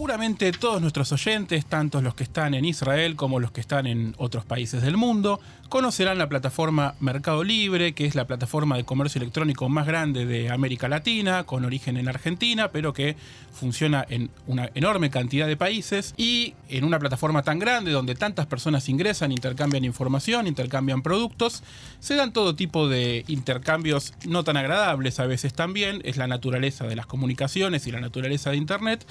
Seguramente todos nuestros oyentes, tanto los que están en Israel como los que están en otros países del mundo, conocerán la plataforma Mercado Libre, que es la plataforma de comercio electrónico más grande de América Latina, con origen en Argentina, pero que funciona en una enorme cantidad de países y en una plataforma tan grande donde tantas personas ingresan, intercambian información, intercambian productos, se dan todo tipo de intercambios no tan agradables a veces también, es la naturaleza de las comunicaciones y la naturaleza de Internet.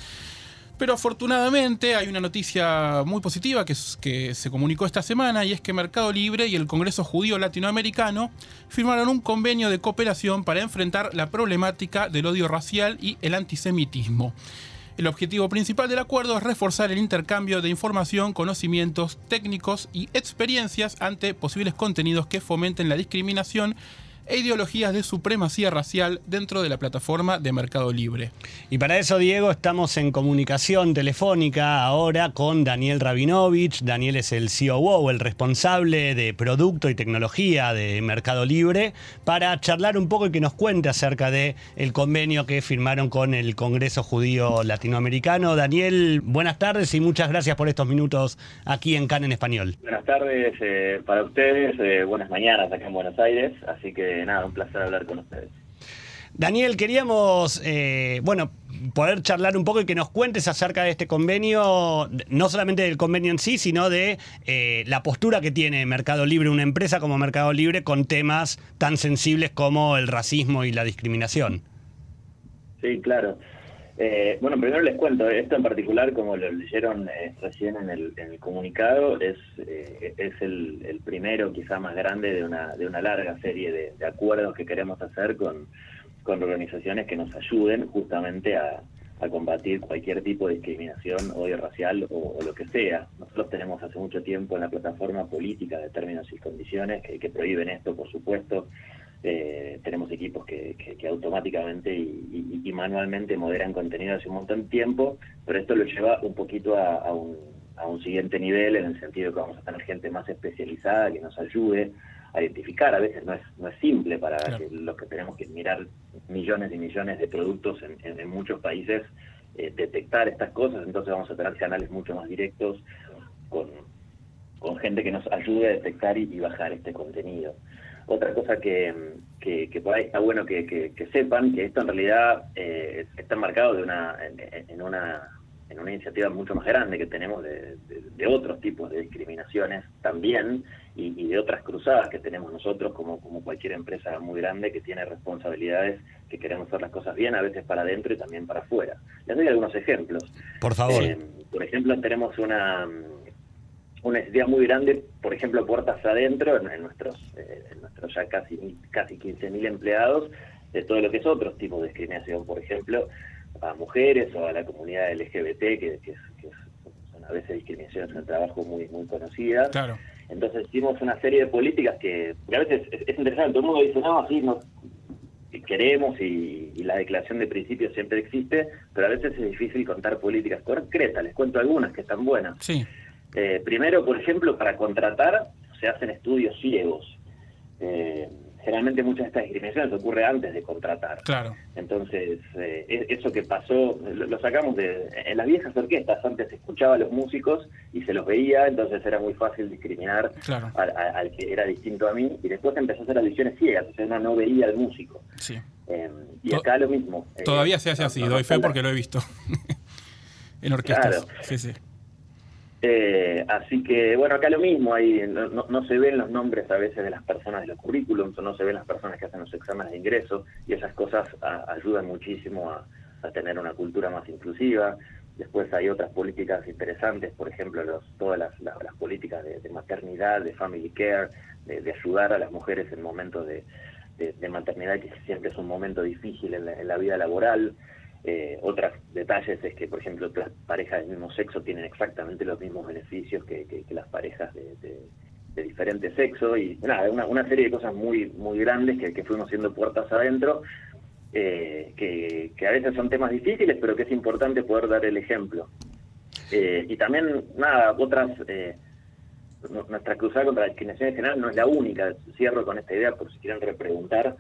Pero afortunadamente hay una noticia muy positiva que, se comunicó esta semana y es que Mercado Libre y el Congreso Judío Latinoamericano firmaron un convenio de cooperación para enfrentar la problemática del odio racial y el antisemitismo. El objetivo principal del acuerdo es reforzar el intercambio de información, conocimientos técnicos y experiencias ante posibles contenidos que fomenten la discriminación e ideologías de supremacía racial dentro de la plataforma de Mercado Libre. Y para eso, Diego, estamos en comunicación telefónica ahora con Daniel Rabinovich. Daniel es el COO, el responsable de producto y tecnología de Mercado Libre, para charlar un poco y que nos cuente acerca del el convenio que firmaron con el Congreso Judío Latinoamericano. Daniel, buenas tardes y muchas gracias por estos minutos aquí en CAN en Español. Buenas tardes eh, para ustedes, eh, buenas mañanas acá en Buenos Aires, así que nada, un placer hablar con ustedes. Daniel, queríamos, eh, bueno, poder charlar un poco y que nos cuentes acerca de este convenio, no solamente del convenio en sí, sino de eh, la postura que tiene Mercado Libre, una empresa como Mercado Libre, con temas tan sensibles como el racismo y la discriminación. Sí, claro. Eh, bueno, primero les cuento, esto en particular, como lo leyeron eh, recién en el, comunicado, es, eh, es el, primero, quizá más grande, de una, de una larga serie de, acuerdos que queremos hacer con, con, organizaciones que nos ayuden justamente a, combatir cualquier tipo de discriminación, odio racial o, lo que sea. Nosotros tenemos hace mucho tiempo en la plataforma política de términos y condiciones que prohíben esto, por supuesto, eh, tenemos equipos que, automáticamente y, manualmente moderan contenido hace un montón de tiempo, pero esto lo lleva un poquito a, un, siguiente nivel en el sentido que vamos a tener gente más especializada que nos ayude a identificar. A veces no es, no es simple para los que tenemos que mirar millones y millones de productos en, muchos países, eh, detectar estas cosas, entonces vamos a tener canales mucho más directos con, con gente que nos ayude a detectar y bajar este contenido. Otra cosa que, que, por ahí está bueno que, sepan, que esto en realidad eh, está marcado de una, en, una en una iniciativa mucho más grande que tenemos de, otros tipos de discriminaciones también y, de otras cruzadas que tenemos nosotros como, como cualquier empresa muy grande que tiene responsabilidades que queremos hacer las cosas bien, a veces para adentro y también para afuera. Les doy algunos ejemplos. Por favor. Eh, por ejemplo, tenemos una una necesidad muy grande, por ejemplo, puertas adentro, en, nuestros, eh, en nuestros ya casi, casi 15.000 empleados, de todo lo que es otros tipos de discriminación, por ejemplo, a mujeres o a la comunidad LGBT, que, que, son a veces discriminaciones en el trabajo muy, muy conocidas. Claro. Entonces hicimos una serie de políticas que, a veces es, interesante, todo el mundo dice, no, así no, queremos y, y, la declaración de principios siempre existe, pero a veces es difícil contar políticas concretas. Les cuento algunas que están buenas. Sí. Eh, primero, por ejemplo, para contratar se hacen estudios ciegos. Eh, generalmente muchas de estas discriminaciones ocurre antes de contratar. Claro. Entonces, eh, e-, eso que pasó, lo, sacamos de... En las viejas orquestas antes se escuchaba a los músicos y se los veía, entonces era muy fácil discriminar al, que era distinto a mí, y después empezó a hacer audiciones ciegas, o sea, uno no veía al músico. Sí. y acá lo mismo. Todavía se hace así, doy fe porque lo he visto. en orquestas. Sí, sí. Eh, así que, bueno, acá lo mismo, ahí no, se ven los nombres a veces de las personas de los currículums o no se ven las personas que hacen los exámenes de ingreso y esas cosas ayudan muchísimo a, tener una cultura más inclusiva. Después hay otras políticas interesantes, por ejemplo, todas las, políticas de, maternidad, de family care, de, ayudar a las mujeres en momentos de, maternidad, que siempre es un momento difícil en la vida laboral. Eh, otros detalles es que, por ejemplo, las parejas del mismo sexo tienen exactamente los mismos beneficios que, las parejas de, diferente sexo y nada, una, serie de cosas muy muy grandes que, fuimos haciendo puertas adentro, eh, que, a veces son temas difíciles, pero que es importante poder dar el ejemplo. Eh, y también, nada, otras nuestra cruzada contra la discriminación en general no es la única. Cierro con esta idea por si quieren repreguntar.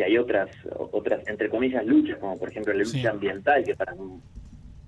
Que hay otras, otras, entre comillas, luchas, como por ejemplo la lucha ambiental, que para,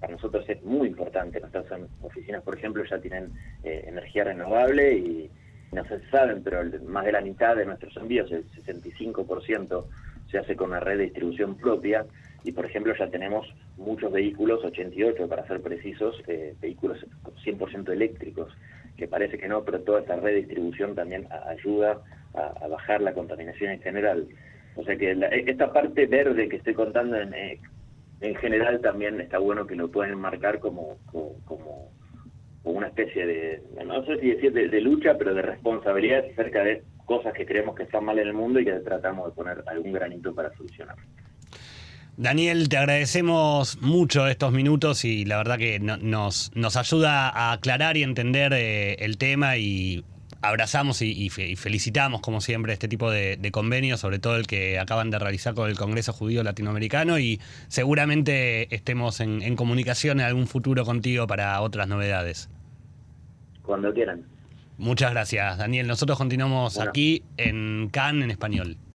para nosotros es muy importante. Nuestras oficinas, por ejemplo, ya tienen eh, energía renovable y no se saben, pero más de la mitad de nuestros envíos, el 65%, se hace con una red de distribución propia y por ejemplo ya tenemos muchos vehículos, 88 para ser precisos, eh, vehículos 100% eléctricos, que parece que no, pero toda esta red de distribución también ayuda a, bajar la contaminación en general. O sea que esta parte verde que estoy contando en, eh, en general también está bueno que lo pueden marcar como, como, una especie de, no sé si decir de, lucha, pero de responsabilidad acerca de cosas que creemos que están mal en el mundo y que tratamos de poner algún granito para solucionar. Daniel, te agradecemos mucho estos minutos y la verdad que nos, nos ayuda a aclarar y entender eh, el tema y abrazamos y, felicitamos, como siempre, este tipo de, convenios, sobre todo el que acaban de realizar con el Congreso Judío Latinoamericano y seguramente estemos en, comunicación en algún futuro contigo para otras novedades. Cuando quieran. Muchas gracias, Daniel. Nosotros continuamos aquí en CAN en español.